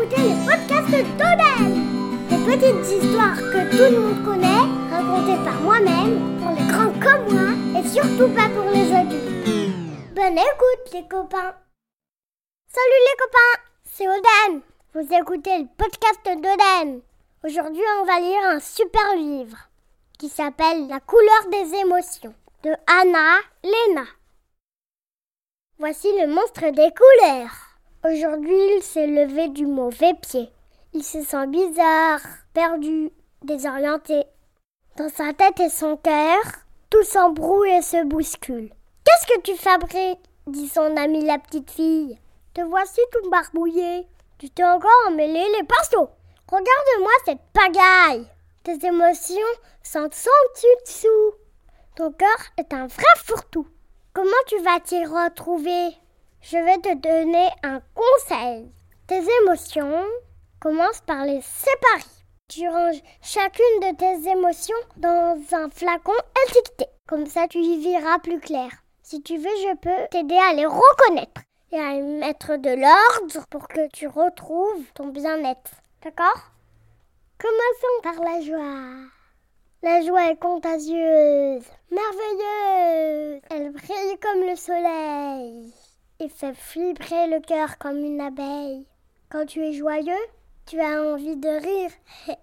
écoutez le podcast d'Oden Des petites histoires que tout le monde connaît, racontées par moi-même, pour les grands comme moi, et surtout pas pour les adultes. Bonne écoute les copains Salut les copains, c'est Oden Vous écoutez le podcast d'Oden Aujourd'hui on va lire un super livre qui s'appelle La couleur des émotions de Anna Lena. Voici le monstre des couleurs. Aujourd'hui, il s'est levé du mauvais pied. Il se sent bizarre, perdu, désorienté. Dans sa tête et son cœur, tout s'embrouille et se bouscule. Qu'est-ce que tu fabriques? dit son amie la petite fille. Te voici tout barbouillé? Tu t'es encore emmêlé les pinceaux. Regarde-moi cette pagaille. Tes émotions sont sans dessous. Ton cœur est un vrai fourre-tout. Comment tu vas t'y retrouver? Je vais te donner un conseil. Tes émotions commencent par les séparer. Tu ranges chacune de tes émotions dans un flacon étiqueté. Comme ça, tu y verras plus clair. Si tu veux, je peux t'aider à les reconnaître et à mettre de l'ordre pour que tu retrouves ton bien-être. D'accord? Commençons par la joie. La joie est contagieuse, merveilleuse. Elle brille comme le soleil et fait vibrer le cœur comme une abeille. Quand tu es joyeux, tu as envie de rire,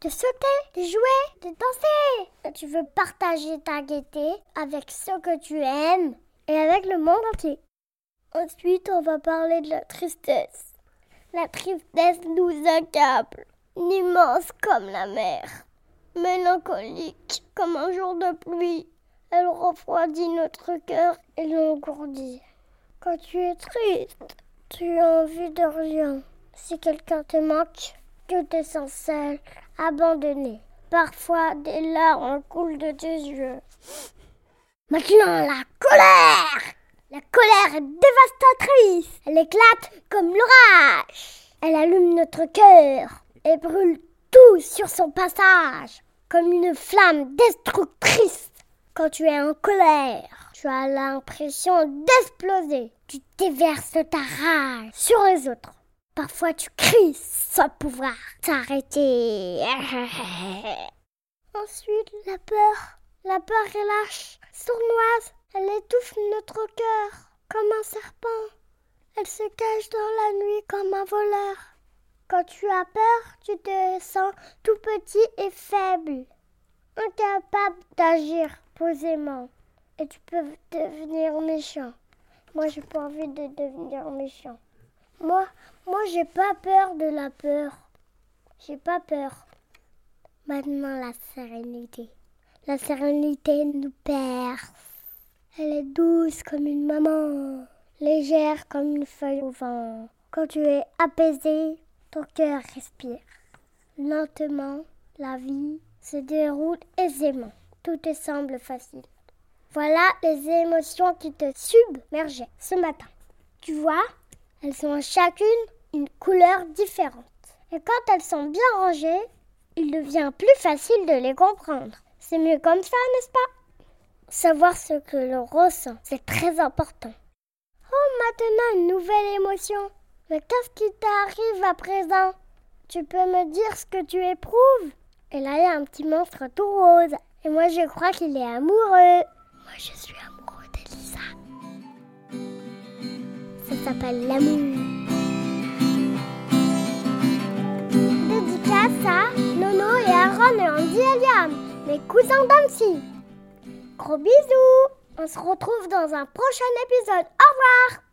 de sauter, de jouer, de danser. Tu veux partager ta gaieté avec ceux que tu aimes et avec le monde entier. Ensuite, on va parler de la tristesse. La tristesse nous accable, immense comme la mer mélancolique comme un jour de pluie. Elle refroidit notre cœur et l'engourdit. Quand tu es triste, tu as envie de rien. Si quelqu'un te manque, tu te sens seul, abandonné. Parfois, des larmes coulent de tes yeux. Maintenant, la colère La colère est dévastatrice. Elle éclate comme l'orage. Elle allume notre cœur et brûle tout sur son passage comme une flamme destructrice. Quand tu es en colère, tu as l'impression d'exploser. Tu déverses ta rage sur les autres. Parfois tu cries sans pouvoir t'arrêter. Ensuite, la peur. La peur est lâche, sournoise. Elle étouffe notre cœur comme un serpent. Elle se cache dans la nuit comme un voleur. Quand tu as peur, tu te sens tout petit et faible, incapable d'agir posément. Et tu peux devenir méchant. Moi, j'ai pas envie de devenir méchant. Moi, moi, j'ai pas peur de la peur. J'ai pas peur. Maintenant, la sérénité. La sérénité nous perce. Elle est douce comme une maman, légère comme une feuille au vent. Quand tu es apaisé, ton cœur respire. Lentement, la vie se déroule aisément. Tout te semble facile. Voilà les émotions qui te submergeaient ce matin. Tu vois, elles sont chacune une couleur différente. Et quand elles sont bien rangées, il devient plus facile de les comprendre. C'est mieux comme ça, n'est-ce pas? Savoir ce que l'on ressent, c'est très important. Oh, maintenant une nouvelle émotion. Mais qu'est-ce qui t'arrive à présent? Tu peux me dire ce que tu éprouves? Et là, il y a un petit monstre tout rose. Et moi, je crois qu'il est amoureux. Je suis amoureux d'Elisa. Ça s'appelle l'amour. Dédicace à Nono et Aaron et Andy et Liam, mes cousins d'Annecy. Gros bisous On se retrouve dans un prochain épisode. Au revoir